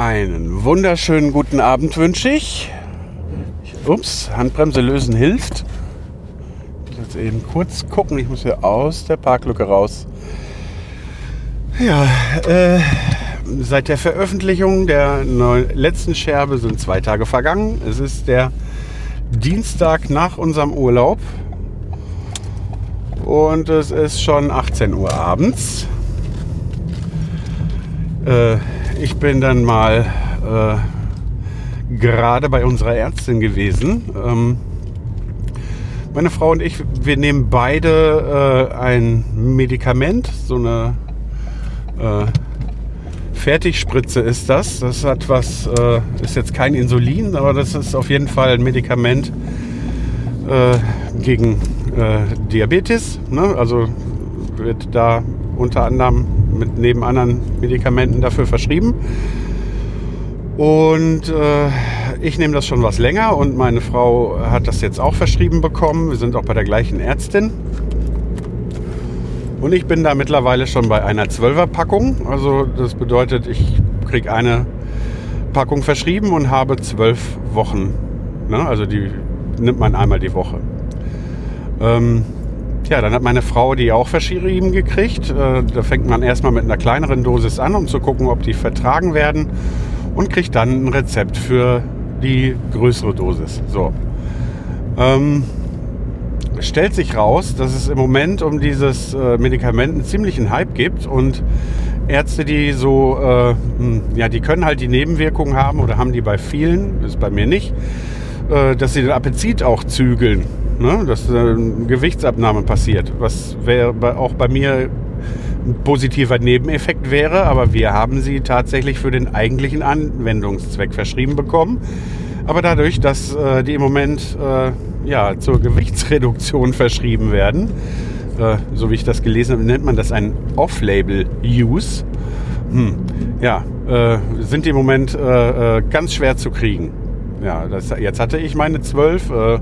Einen wunderschönen guten Abend wünsche ich. Ups, Handbremse lösen hilft. Ich muss jetzt eben kurz gucken. Ich muss hier aus der Parklücke raus. Ja, äh, seit der Veröffentlichung der letzten Scherbe sind zwei Tage vergangen. Es ist der Dienstag nach unserem Urlaub. Und es ist schon 18 Uhr abends. Äh, ich bin dann mal äh, gerade bei unserer Ärztin gewesen. Ähm, meine Frau und ich, wir nehmen beide äh, ein Medikament, so eine äh, Fertigspritze ist das. Das hat was, äh, ist jetzt kein Insulin, aber das ist auf jeden Fall ein Medikament äh, gegen äh, Diabetes. Ne? Also wird da unter anderem mit neben anderen Medikamenten dafür verschrieben. Und äh, ich nehme das schon was länger und meine Frau hat das jetzt auch verschrieben bekommen. Wir sind auch bei der gleichen Ärztin. Und ich bin da mittlerweile schon bei einer 12er Packung. Also das bedeutet, ich kriege eine Packung verschrieben und habe zwölf Wochen. Ne? Also die nimmt man einmal die Woche. Ähm, ja, dann hat meine Frau die auch verschrieben gekriegt. Äh, da fängt man erstmal mit einer kleineren Dosis an, um zu gucken, ob die vertragen werden. Und kriegt dann ein Rezept für die größere Dosis. So. Ähm, stellt sich raus, dass es im Moment um dieses äh, Medikament einen ziemlichen Hype gibt und Ärzte, die so, äh, hm, ja, die können halt die Nebenwirkungen haben oder haben die bei vielen, ist bei mir nicht, äh, dass sie den Appetit auch zügeln, ne? dass äh, Gewichtsabnahme passiert, was wäre auch bei mir ein positiver Nebeneffekt wäre, aber wir haben sie tatsächlich für den eigentlichen Anwendungszweck verschrieben bekommen. Aber dadurch, dass äh, die im Moment äh, ja, zur Gewichtsreduktion verschrieben werden, äh, so wie ich das gelesen habe, nennt man das ein Off-Label-Use. Hm. Ja, äh, sind die im Moment äh, ganz schwer zu kriegen. Ja, das, jetzt hatte ich meine zwölf. Äh,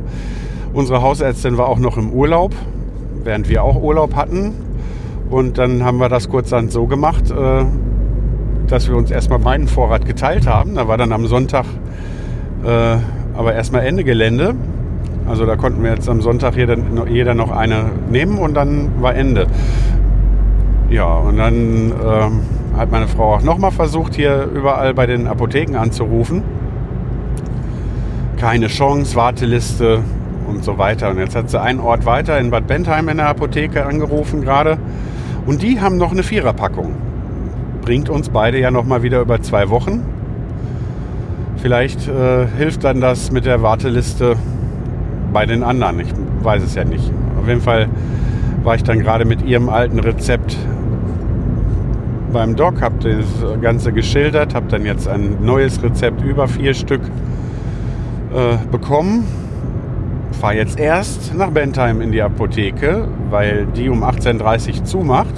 unsere Hausärztin war auch noch im Urlaub, während wir auch Urlaub hatten. Und dann haben wir das kurzerhand so gemacht, äh, dass wir uns erstmal meinen Vorrat geteilt haben. Da war dann am Sonntag äh, aber erstmal Ende Gelände. Also da konnten wir jetzt am Sonntag jeder, noch eine nehmen und dann war Ende. Ja, und dann ähm, hat meine Frau auch nochmal versucht, hier überall bei den Apotheken anzurufen. Keine Chance, Warteliste und so weiter. Und jetzt hat sie einen Ort weiter in Bad Bentheim in der Apotheke angerufen gerade. Und die haben noch eine Viererpackung. Bringt uns beide ja nochmal wieder über zwei Wochen. Vielleicht äh, hilft dann das mit der Warteliste bei den anderen. Ich weiß es ja nicht. Auf jeden Fall war ich dann gerade mit ihrem alten Rezept beim Doc, habe das Ganze geschildert, habe dann jetzt ein neues Rezept über vier Stück äh, bekommen. Fahre jetzt erst nach Bentheim in die Apotheke, weil die um 18.30 Uhr zumacht.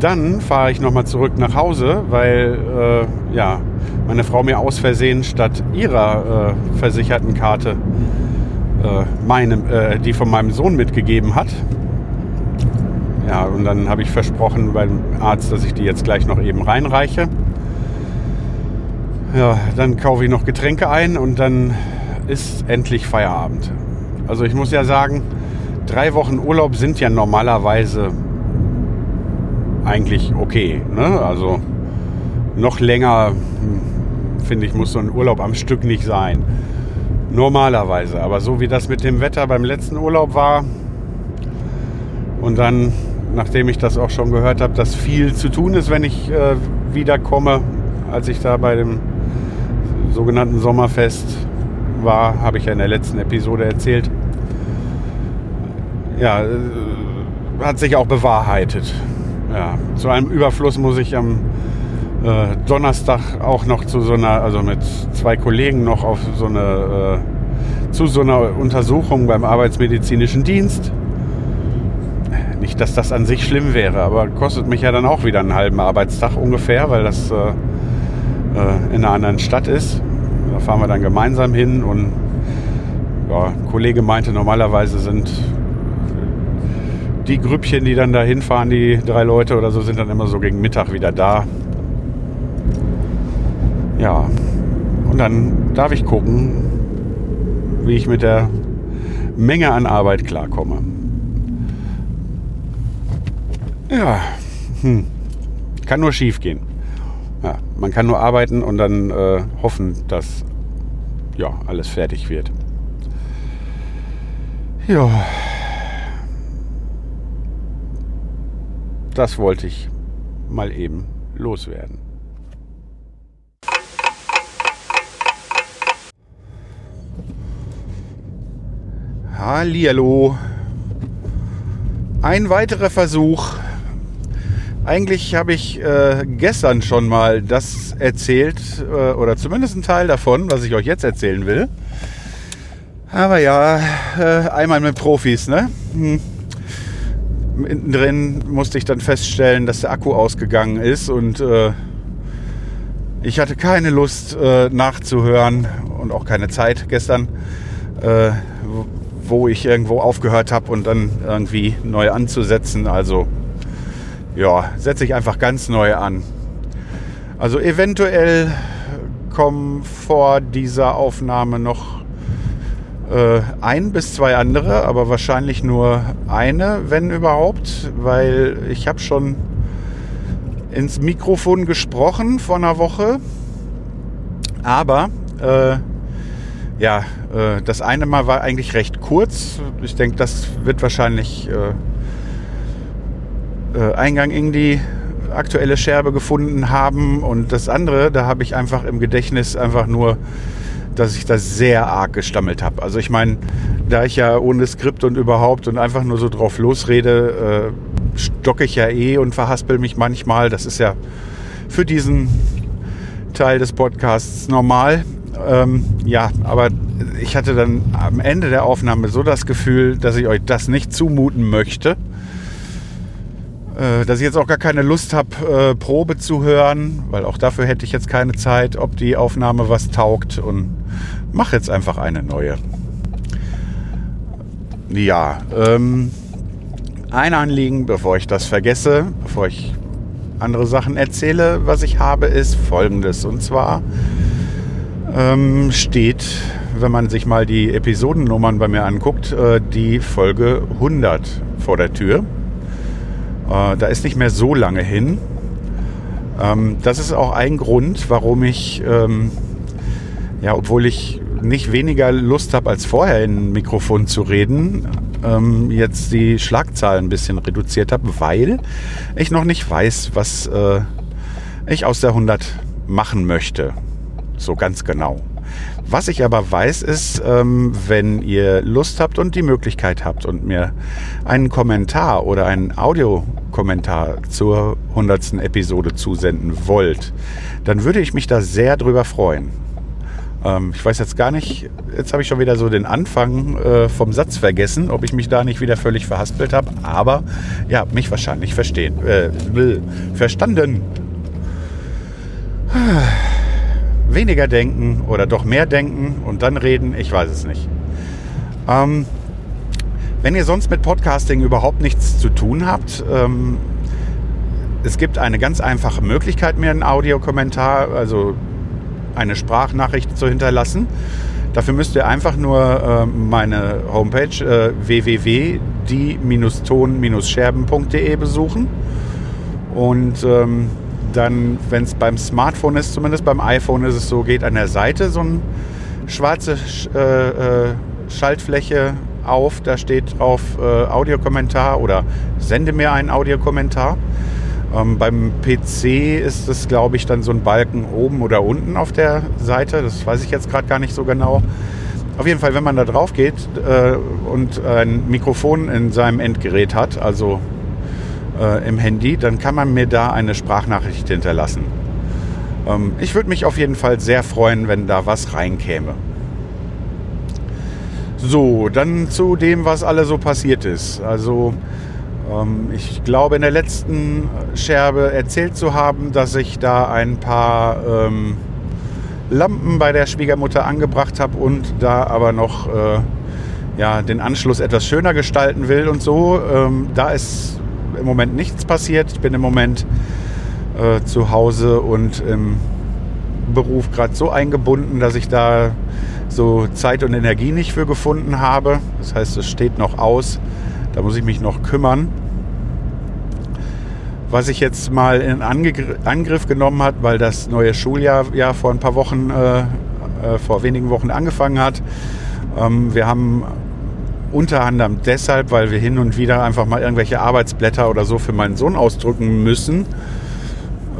Dann fahre ich nochmal zurück nach Hause, weil äh, ja, meine Frau mir aus Versehen statt ihrer äh, versicherten Karte äh, meinem, äh, die von meinem Sohn mitgegeben hat. Ja, und dann habe ich versprochen beim Arzt, dass ich die jetzt gleich noch eben reinreiche. Ja, dann kaufe ich noch Getränke ein und dann ist endlich Feierabend. Also ich muss ja sagen, drei Wochen Urlaub sind ja normalerweise eigentlich okay. Ne? Also noch länger, hm, finde ich, muss so ein Urlaub am Stück nicht sein. Normalerweise. Aber so wie das mit dem Wetter beim letzten Urlaub war und dann, nachdem ich das auch schon gehört habe, dass viel zu tun ist, wenn ich äh, wiederkomme, als ich da bei dem sogenannten Sommerfest war, habe ich ja in der letzten Episode erzählt. Ja, äh, hat sich auch bewahrheitet. Ja, zu einem Überfluss muss ich am äh, Donnerstag auch noch zu so einer, also mit zwei Kollegen noch auf so eine, äh, zu so einer Untersuchung beim Arbeitsmedizinischen Dienst. Nicht, dass das an sich schlimm wäre, aber kostet mich ja dann auch wieder einen halben Arbeitstag ungefähr, weil das äh, äh, in einer anderen Stadt ist. Da fahren wir dann gemeinsam hin und ja, ein Kollege meinte, normalerweise sind die Grüppchen, die dann da hinfahren, die drei Leute oder so, sind dann immer so gegen Mittag wieder da. Ja, und dann darf ich gucken, wie ich mit der Menge an Arbeit klarkomme. Ja, hm. kann nur schief gehen. Ja, man kann nur arbeiten und dann äh, hoffen, dass ja, alles fertig wird. Ja. Das wollte ich mal eben loswerden. Hallihallo. Ein weiterer Versuch. Eigentlich habe ich äh, gestern schon mal das erzählt, äh, oder zumindest ein Teil davon, was ich euch jetzt erzählen will. Aber ja, äh, einmal mit Profis, ne? Hm. Mittendrin musste ich dann feststellen, dass der Akku ausgegangen ist und äh, ich hatte keine Lust äh, nachzuhören und auch keine Zeit gestern, äh, wo ich irgendwo aufgehört habe und dann irgendwie neu anzusetzen. Also ja, setze ich einfach ganz neu an. Also eventuell kommen vor dieser Aufnahme noch äh, ein bis zwei andere, aber wahrscheinlich nur eine, wenn überhaupt, weil ich habe schon ins Mikrofon gesprochen vor einer Woche. Aber äh, ja, äh, das eine Mal war eigentlich recht kurz. Ich denke, das wird wahrscheinlich äh, Eingang in die aktuelle Scherbe gefunden haben. Und das andere, da habe ich einfach im Gedächtnis einfach nur, dass ich das sehr arg gestammelt habe. Also ich meine, da ich ja ohne Skript und überhaupt und einfach nur so drauf losrede, äh, stocke ich ja eh und verhaspel mich manchmal. Das ist ja für diesen Teil des Podcasts normal. Ähm, ja, aber ich hatte dann am Ende der Aufnahme so das Gefühl, dass ich euch das nicht zumuten möchte. Äh, dass ich jetzt auch gar keine Lust habe, äh, Probe zu hören, weil auch dafür hätte ich jetzt keine Zeit, ob die Aufnahme was taugt und mache jetzt einfach eine neue. Ja, ähm, ein Anliegen, bevor ich das vergesse, bevor ich andere Sachen erzähle, was ich habe, ist folgendes. Und zwar ähm, steht, wenn man sich mal die Episodennummern bei mir anguckt, äh, die Folge 100 vor der Tür. Äh, da ist nicht mehr so lange hin. Ähm, das ist auch ein Grund, warum ich, ähm, ja, obwohl ich nicht weniger Lust habe als vorher in ein Mikrofon zu reden, ähm, jetzt die Schlagzahlen ein bisschen reduziert habe, weil ich noch nicht weiß, was äh, ich aus der 100 machen möchte. So ganz genau. Was ich aber weiß, ist, ähm, wenn ihr Lust habt und die Möglichkeit habt und mir einen Kommentar oder einen Audiokommentar zur 100. Episode zusenden wollt, dann würde ich mich da sehr drüber freuen. Ähm, ich weiß jetzt gar nicht, jetzt habe ich schon wieder so den Anfang äh, vom Satz vergessen, ob ich mich da nicht wieder völlig verhaspelt habe, aber ihr habt mich wahrscheinlich verstehen, äh, verstanden weniger denken oder doch mehr denken und dann reden, ich weiß es nicht. Ähm, wenn ihr sonst mit Podcasting überhaupt nichts zu tun habt, ähm, es gibt eine ganz einfache Möglichkeit, mir einen Audiokommentar, also eine Sprachnachricht zu hinterlassen. Dafür müsst ihr einfach nur äh, meine Homepage äh, www.die-ton-scherben.de besuchen und ähm, dann, wenn es beim Smartphone ist, zumindest beim iPhone ist es so, geht an der Seite so eine schwarze äh, äh, Schaltfläche auf. Da steht drauf äh, Audiokommentar oder sende mir einen Audiokommentar. Ähm, beim PC ist es, glaube ich, dann so ein Balken oben oder unten auf der Seite. Das weiß ich jetzt gerade gar nicht so genau. Auf jeden Fall, wenn man da drauf geht äh, und ein Mikrofon in seinem Endgerät hat, also äh, im Handy, dann kann man mir da eine Sprachnachricht hinterlassen. Ähm, ich würde mich auf jeden Fall sehr freuen, wenn da was reinkäme. So, dann zu dem, was alle so passiert ist. Also ähm, ich glaube in der letzten Scherbe erzählt zu haben, dass ich da ein paar ähm, Lampen bei der Schwiegermutter angebracht habe und da aber noch äh, ja, den Anschluss etwas schöner gestalten will und so. Ähm, da ist im Moment nichts passiert. Ich bin im Moment äh, zu Hause und im Beruf gerade so eingebunden, dass ich da so Zeit und Energie nicht für gefunden habe. Das heißt, es steht noch aus. Da muss ich mich noch kümmern. Was ich jetzt mal in Angriff genommen hat, weil das neue Schuljahr ja vor ein paar Wochen, äh, äh, vor wenigen Wochen angefangen hat. Ähm, wir haben unter anderem deshalb, weil wir hin und wieder einfach mal irgendwelche Arbeitsblätter oder so für meinen Sohn ausdrücken müssen,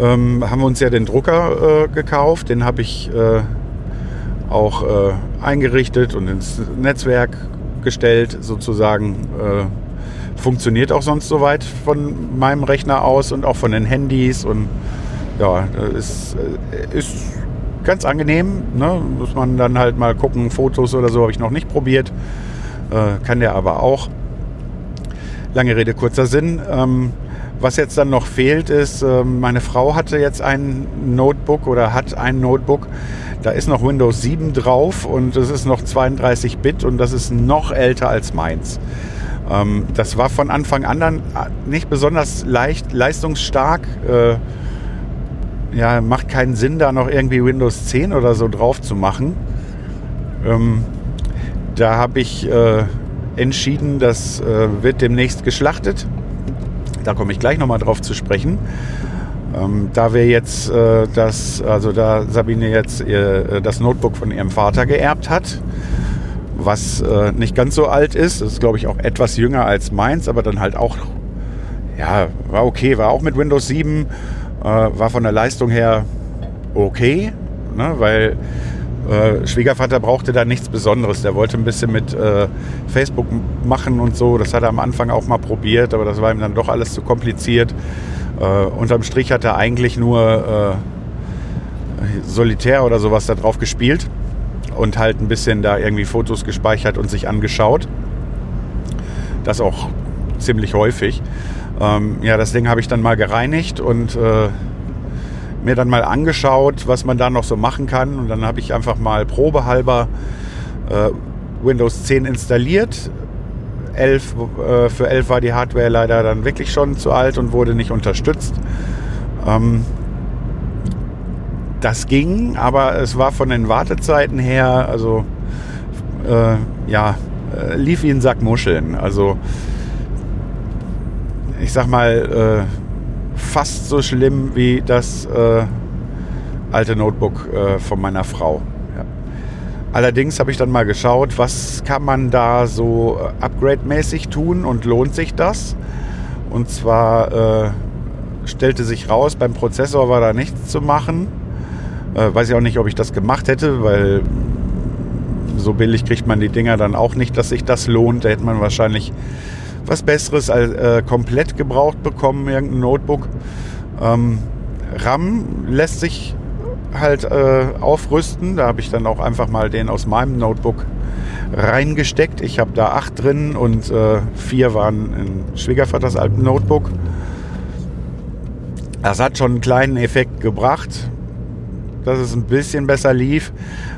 ähm, haben wir uns ja den Drucker äh, gekauft. Den habe ich äh, auch äh, eingerichtet und ins Netzwerk gestellt, sozusagen. Äh, funktioniert auch sonst soweit von meinem Rechner aus und auch von den Handys. Und ja, ist, äh, ist ganz angenehm. Ne? Muss man dann halt mal gucken. Fotos oder so habe ich noch nicht probiert. Äh, kann der aber auch. Lange Rede, kurzer Sinn. Ähm, was jetzt dann noch fehlt, ist, äh, meine Frau hatte jetzt ein Notebook oder hat ein Notebook. Da ist noch Windows 7 drauf und es ist noch 32 Bit und das ist noch älter als meins. Ähm, das war von Anfang an dann äh, nicht besonders leicht, leistungsstark. Äh, ja, macht keinen Sinn, da noch irgendwie Windows 10 oder so drauf zu machen. Da habe ich äh, entschieden, das äh, wird demnächst geschlachtet. Da komme ich gleich nochmal drauf zu sprechen. Ähm, da wir jetzt äh, das, also da Sabine jetzt ihr, äh, das Notebook von ihrem Vater geerbt hat, was äh, nicht ganz so alt ist, das ist glaube ich auch etwas jünger als meins, aber dann halt auch, ja, war okay, war auch mit Windows 7, äh, war von der Leistung her okay, ne, weil äh, Schwiegervater brauchte da nichts Besonderes. Der wollte ein bisschen mit äh, Facebook machen und so. Das hat er am Anfang auch mal probiert, aber das war ihm dann doch alles zu kompliziert. Äh, unterm Strich hat er eigentlich nur äh, Solitär oder sowas da drauf gespielt und halt ein bisschen da irgendwie Fotos gespeichert und sich angeschaut. Das auch ziemlich häufig. Ähm, ja, das Ding habe ich dann mal gereinigt und äh, mir dann mal angeschaut, was man da noch so machen kann. Und dann habe ich einfach mal probehalber äh, Windows 10 installiert. 11, äh, für 11 war die Hardware leider dann wirklich schon zu alt und wurde nicht unterstützt. Ähm, das ging, aber es war von den Wartezeiten her, also äh, ja, äh, lief wie ein Sack Muscheln. Also ich sag mal, äh, fast so schlimm wie das äh, alte Notebook äh, von meiner Frau. Ja. Allerdings habe ich dann mal geschaut, was kann man da so äh, upgrade-mäßig tun und lohnt sich das? Und zwar äh, stellte sich raus, beim Prozessor war da nichts zu machen. Äh, weiß ich auch nicht, ob ich das gemacht hätte, weil so billig kriegt man die Dinger dann auch nicht, dass sich das lohnt. Da hätte man wahrscheinlich was Besseres als äh, komplett gebraucht bekommen, irgendein Notebook. Ähm, RAM lässt sich halt äh, aufrüsten. Da habe ich dann auch einfach mal den aus meinem Notebook reingesteckt. Ich habe da acht drin und äh, vier waren in Schwiegervaters alten Notebook. Das hat schon einen kleinen Effekt gebracht, dass es ein bisschen besser lief.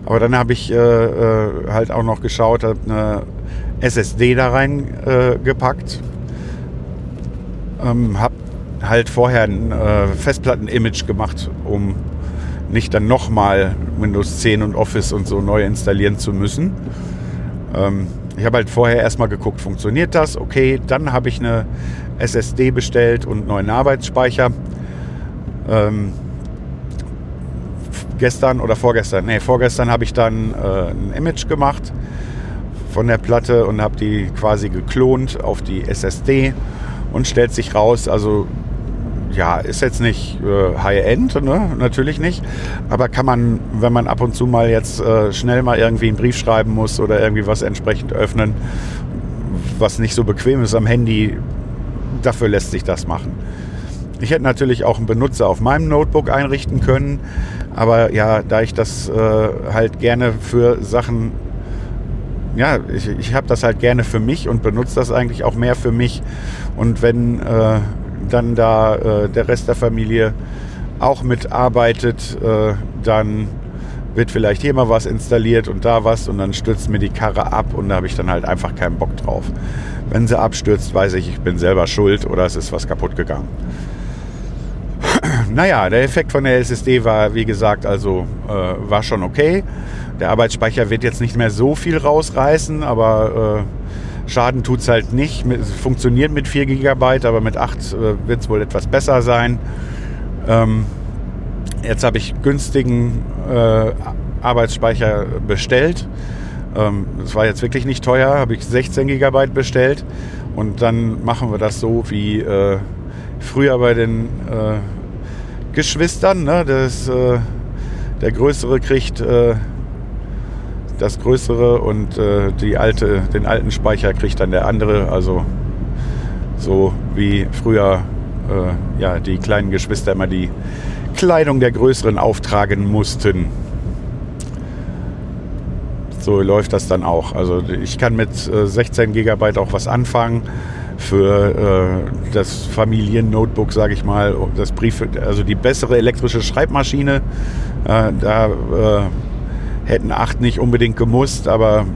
Aber dann habe ich äh, äh halt auch noch geschaut, habe eine SSD da reingepackt. Äh, ähm, hab halt vorher ein äh, Festplatten-Image gemacht, um nicht dann nochmal Windows 10 und Office und so neu installieren zu müssen. Ähm, ich habe halt vorher erstmal geguckt, funktioniert das? Okay, dann habe ich eine SSD bestellt und neuen Arbeitsspeicher. Ähm, gestern oder vorgestern, nee, vorgestern habe ich dann äh, ein Image gemacht von der Platte und habe die quasi geklont auf die SSD und stellt sich raus, also ja, ist jetzt nicht äh, High-End, ne? natürlich nicht, aber kann man, wenn man ab und zu mal jetzt äh, schnell mal irgendwie einen Brief schreiben muss oder irgendwie was entsprechend öffnen, was nicht so bequem ist am Handy, dafür lässt sich das machen. Ich hätte natürlich auch einen Benutzer auf meinem Notebook einrichten können, aber ja, da ich das äh, halt gerne für Sachen, ja, ich, ich habe das halt gerne für mich und benutze das eigentlich auch mehr für mich. Und wenn äh, dann da äh, der Rest der Familie auch mitarbeitet, äh, dann wird vielleicht hier mal was installiert und da was und dann stürzt mir die Karre ab und da habe ich dann halt einfach keinen Bock drauf. Wenn sie abstürzt, weiß ich, ich bin selber schuld oder es ist was kaputt gegangen. naja, der Effekt von der SSD war, wie gesagt, also äh, war schon okay. Der Arbeitsspeicher wird jetzt nicht mehr so viel rausreißen, aber äh, Schaden tut es halt nicht. Es funktioniert mit 4 GB, aber mit 8 äh, wird es wohl etwas besser sein. Ähm, jetzt habe ich günstigen äh, Arbeitsspeicher bestellt. Ähm, das war jetzt wirklich nicht teuer, habe ich 16 GB bestellt. Und dann machen wir das so wie äh, früher bei den äh, Geschwistern. Ne? Das, äh, der Größere kriegt äh, das Größere und äh, die alte, den alten Speicher kriegt dann der andere. Also so wie früher äh, ja, die kleinen Geschwister immer die Kleidung der Größeren auftragen mussten. So läuft das dann auch. Also ich kann mit 16 GB auch was anfangen für äh, das Familiennotebook, sage ich mal, das Brief, also die bessere elektrische Schreibmaschine. Äh, da äh, hätten acht nicht unbedingt gemusst, aber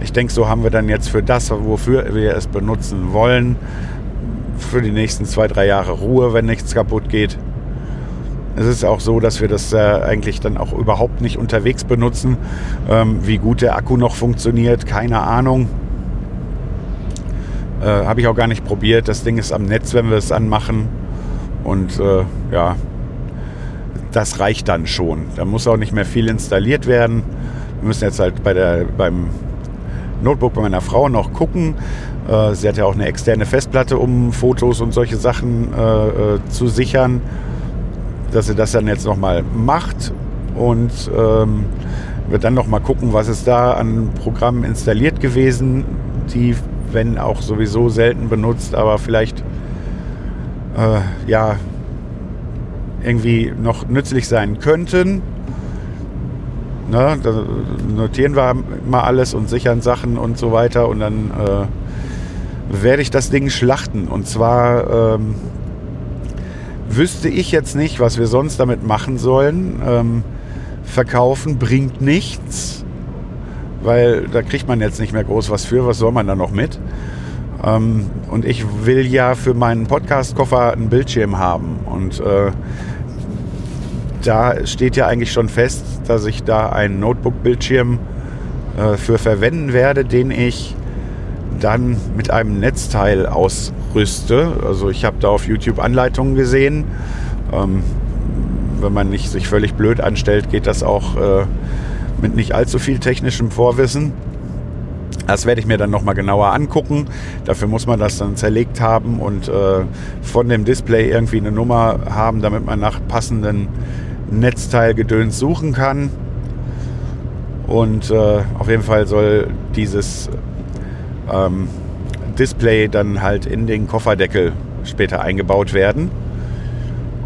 ich denke, so haben wir dann jetzt für das, wofür wir es benutzen wollen, für die nächsten zwei, drei Jahre Ruhe, wenn nichts kaputt geht. Es ist auch so, dass wir das äh, eigentlich dann auch überhaupt nicht unterwegs benutzen. Ähm, wie gut der Akku noch funktioniert, keine Ahnung. Äh, Habe ich auch gar nicht probiert. Das Ding ist am Netz, wenn wir es anmachen. Und äh, ja, das reicht dann schon. Da muss auch nicht mehr viel installiert werden. Wir müssen jetzt halt bei der, beim Notebook bei meiner Frau noch gucken. Äh, sie hat ja auch eine externe Festplatte, um Fotos und solche Sachen äh, äh zu sichern. Dass sie das dann jetzt nochmal macht und ähm, wird dann nochmal gucken, was ist da an Programmen installiert gewesen, die wenn auch sowieso selten benutzt, aber vielleicht äh, ja irgendwie noch nützlich sein könnten. Ne, da notieren wir mal alles und sichern Sachen und so weiter und dann äh, werde ich das Ding schlachten. Und zwar ähm, wüsste ich jetzt nicht, was wir sonst damit machen sollen. Ähm, verkaufen bringt nichts weil da kriegt man jetzt nicht mehr groß was für. Was soll man da noch mit? Ähm, und ich will ja für meinen Podcast-Koffer einen Bildschirm haben. Und äh, da steht ja eigentlich schon fest, dass ich da einen Notebook-Bildschirm äh, für verwenden werde, den ich dann mit einem Netzteil ausrüste. Also ich habe da auf YouTube Anleitungen gesehen. Ähm, wenn man nicht sich völlig blöd anstellt, geht das auch äh, mit nicht allzu viel technischem Vorwissen. Das werde ich mir dann nochmal genauer angucken. Dafür muss man das dann zerlegt haben und äh, von dem Display irgendwie eine Nummer haben, damit man nach passenden Netzteilgedöns suchen kann. Und äh, auf jeden Fall soll dieses ähm, Display dann halt in den Kofferdeckel später eingebaut werden.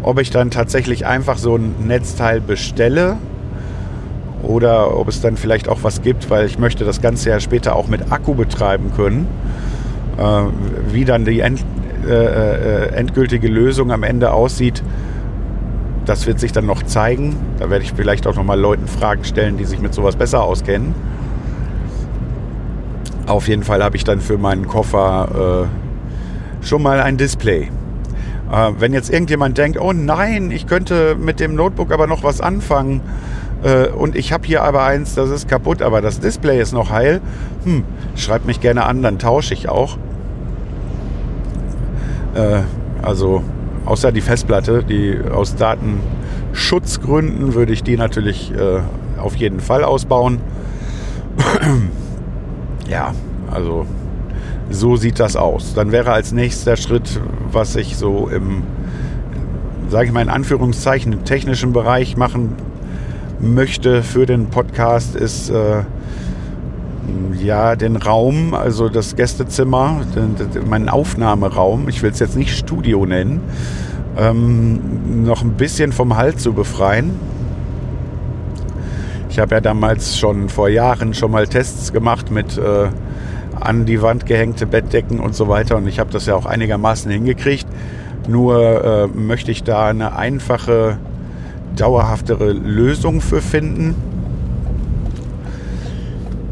Ob ich dann tatsächlich einfach so ein Netzteil bestelle oder ob es dann vielleicht auch was gibt, weil ich möchte das Ganze ja später auch mit Akku betreiben können. Äh, wie dann die end, äh, äh, endgültige Lösung am Ende aussieht, das wird sich dann noch zeigen. Da werde ich vielleicht auch noch mal Leuten Fragen stellen, die sich mit sowas besser auskennen. Auf jeden Fall habe ich dann für meinen Koffer äh, schon mal ein Display. Äh, wenn jetzt irgendjemand denkt, oh nein, ich könnte mit dem Notebook aber noch was anfangen, äh, und ich habe hier aber eins, das ist kaputt, aber das Display ist noch heil. Hm, schreibt mich gerne an, dann tausche ich auch. Äh, also außer die Festplatte, die aus Datenschutzgründen würde ich die natürlich äh, auf jeden Fall ausbauen. ja, also so sieht das aus. Dann wäre als nächster Schritt, was ich so im, sage ich mal in Anführungszeichen, technischen Bereich machen möchte für den Podcast, ist äh, ja den Raum, also das Gästezimmer, den, den, meinen Aufnahmeraum. Ich will es jetzt nicht Studio nennen, ähm, noch ein bisschen vom Halt zu befreien. Ich habe ja damals schon vor Jahren schon mal Tests gemacht mit äh, an die Wand gehängte Bettdecken und so weiter und ich habe das ja auch einigermaßen hingekriegt. Nur äh, möchte ich da eine einfache, dauerhaftere Lösung für finden,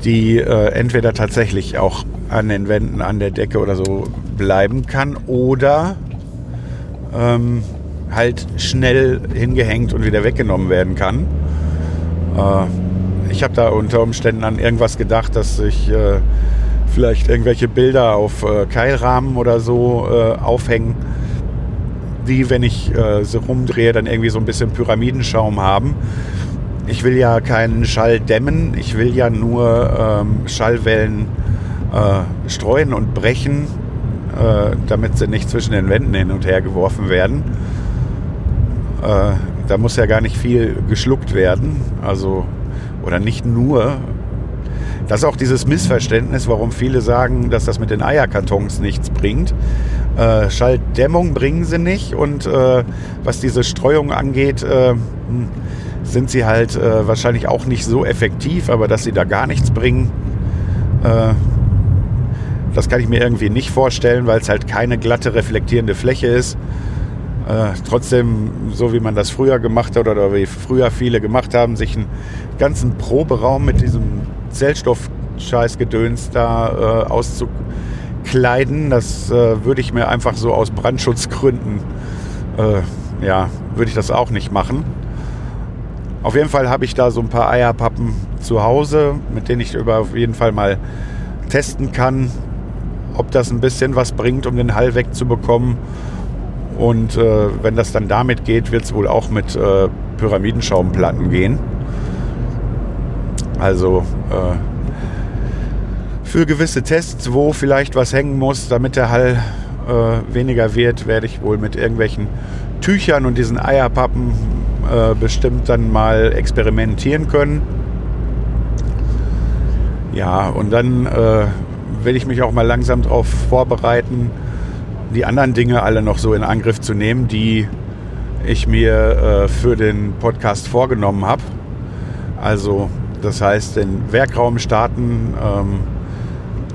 die äh, entweder tatsächlich auch an den Wänden, an der Decke oder so bleiben kann oder ähm, halt schnell hingehängt und wieder weggenommen werden kann. Äh, ich habe da unter Umständen an irgendwas gedacht, dass ich äh, vielleicht irgendwelche Bilder auf äh, Keilrahmen oder so äh, aufhängen, die, wenn ich äh, sie rumdrehe, dann irgendwie so ein bisschen Pyramidenschaum haben. Ich will ja keinen Schall dämmen, ich will ja nur ähm, Schallwellen äh, streuen und brechen, äh, damit sie nicht zwischen den Wänden hin und her geworfen werden. Äh, da muss ja gar nicht viel geschluckt werden, also oder nicht nur. Das ist auch dieses Missverständnis, warum viele sagen, dass das mit den Eierkartons nichts bringt. Äh, Schalldämmung bringen sie nicht und äh, was diese Streuung angeht, äh, hm, sind sie halt äh, wahrscheinlich auch nicht so effektiv, aber dass sie da gar nichts bringen, äh, das kann ich mir irgendwie nicht vorstellen, weil es halt keine glatte reflektierende Fläche ist. Äh, trotzdem, so wie man das früher gemacht hat oder wie früher viele gemacht haben, sich einen ganzen Proberaum mit diesem Zellstoff-Scheißgedöns da äh, auszukleiden, das äh, würde ich mir einfach so aus Brandschutzgründen, äh, ja, würde ich das auch nicht machen. Auf jeden Fall habe ich da so ein paar Eierpappen zu Hause, mit denen ich über auf jeden Fall mal testen kann, ob das ein bisschen was bringt, um den Hall wegzubekommen. Und äh, wenn das dann damit geht, wird es wohl auch mit äh, Pyramidenschaumplatten gehen. Also äh, für gewisse Tests, wo vielleicht was hängen muss, damit der Hall äh, weniger wird, werde ich wohl mit irgendwelchen Tüchern und diesen Eierpappen äh, bestimmt dann mal experimentieren können. Ja, und dann äh, will ich mich auch mal langsam darauf vorbereiten, die anderen Dinge alle noch so in Angriff zu nehmen, die ich mir äh, für den Podcast vorgenommen habe. Also das heißt, den Werkraum starten, ähm,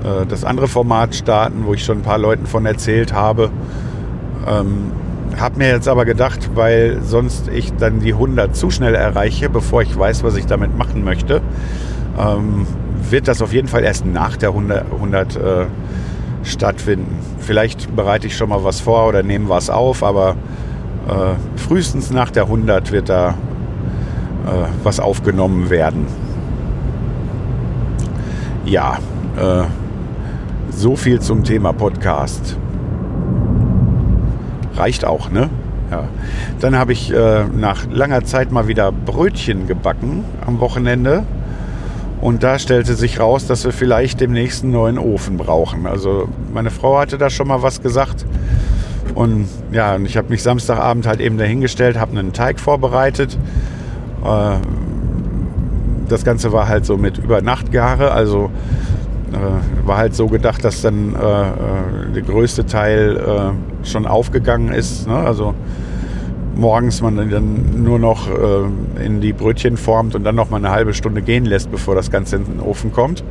äh, das andere Format starten, wo ich schon ein paar Leuten von erzählt habe. Ähm, habe mir jetzt aber gedacht, weil sonst ich dann die 100 zu schnell erreiche, bevor ich weiß, was ich damit machen möchte, ähm, wird das auf jeden Fall erst nach der 100, 100 äh, stattfinden. Vielleicht bereite ich schon mal was vor oder nehme was auf, aber äh, frühestens nach der 100 wird da äh, was aufgenommen werden. Ja, äh, so viel zum Thema Podcast. Reicht auch, ne? Ja. Dann habe ich äh, nach langer Zeit mal wieder Brötchen gebacken am Wochenende. Und da stellte sich raus, dass wir vielleicht demnächst einen neuen Ofen brauchen. Also meine Frau hatte da schon mal was gesagt. Und ja, ich habe mich Samstagabend halt eben dahingestellt, habe einen Teig vorbereitet. Äh, das Ganze war halt so mit Übernachtgare, also äh, war halt so gedacht, dass dann äh, äh der größte Teil äh, schon aufgegangen ist. Ne? Also morgens man dann nur noch äh, in die Brötchen formt und dann noch mal eine halbe Stunde gehen lässt, bevor das Ganze in den Ofen kommt.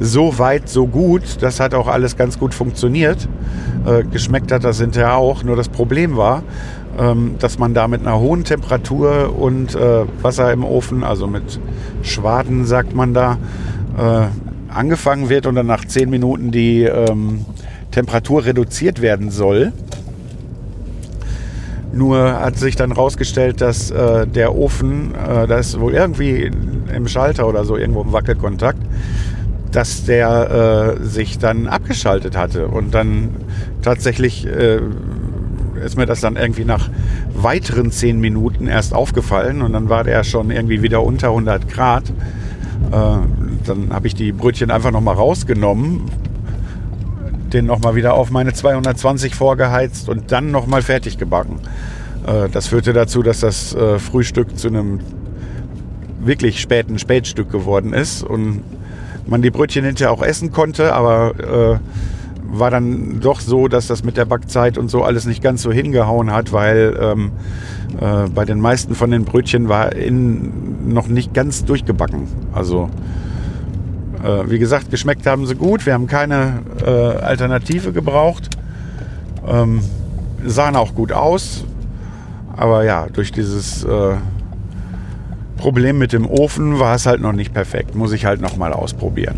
So weit, so gut. Das hat auch alles ganz gut funktioniert. Geschmeckt hat das hinterher auch. Nur das Problem war, ähm, dass man da mit einer hohen Temperatur und Wasser im Ofen, also mit Schwaden sagt man da, angefangen wird und dann nach 10 Minuten die ähm, Temperatur reduziert werden soll. Nur hat sich dann rausgestellt, dass äh, der Ofen, äh, da ist wohl irgendwie im Schalter oder so irgendwo im Wackelkontakt, dass der äh, sich dann abgeschaltet hatte. Und dann tatsächlich äh, ist mir das dann irgendwie nach weiteren zehn Minuten erst aufgefallen und dann war der schon irgendwie wieder unter 100 Grad. Äh, dann habe ich die Brötchen einfach nochmal rausgenommen, den nochmal wieder auf meine 220 vorgeheizt und dann nochmal fertig gebacken. Äh, das führte dazu, dass das äh, Frühstück zu einem wirklich späten Spätstück geworden ist und man die Brötchen hinterher auch essen konnte, aber war dann doch so, dass das mit der Backzeit und so alles nicht ganz so hingehauen hat, weil ähm, äh, bei den meisten von den Brötchen war innen noch nicht ganz durchgebacken. Also äh, wie gesagt, geschmeckt haben sie gut. Wir haben keine äh, Alternative gebraucht. Ähm, sahen auch gut aus. Aber ja, durch dieses äh, Problem mit dem Ofen war es halt noch nicht perfekt. Muss ich halt noch mal ausprobieren.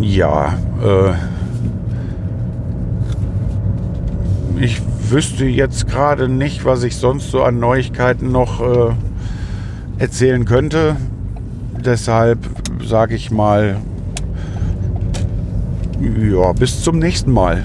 Ja, äh, ich wüsste jetzt gerade nicht, was ich sonst so an Neuigkeiten noch äh, erzählen könnte. Deshalb sage ich mal, ja, bis zum nächsten Mal.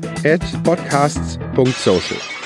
at podcasts.social.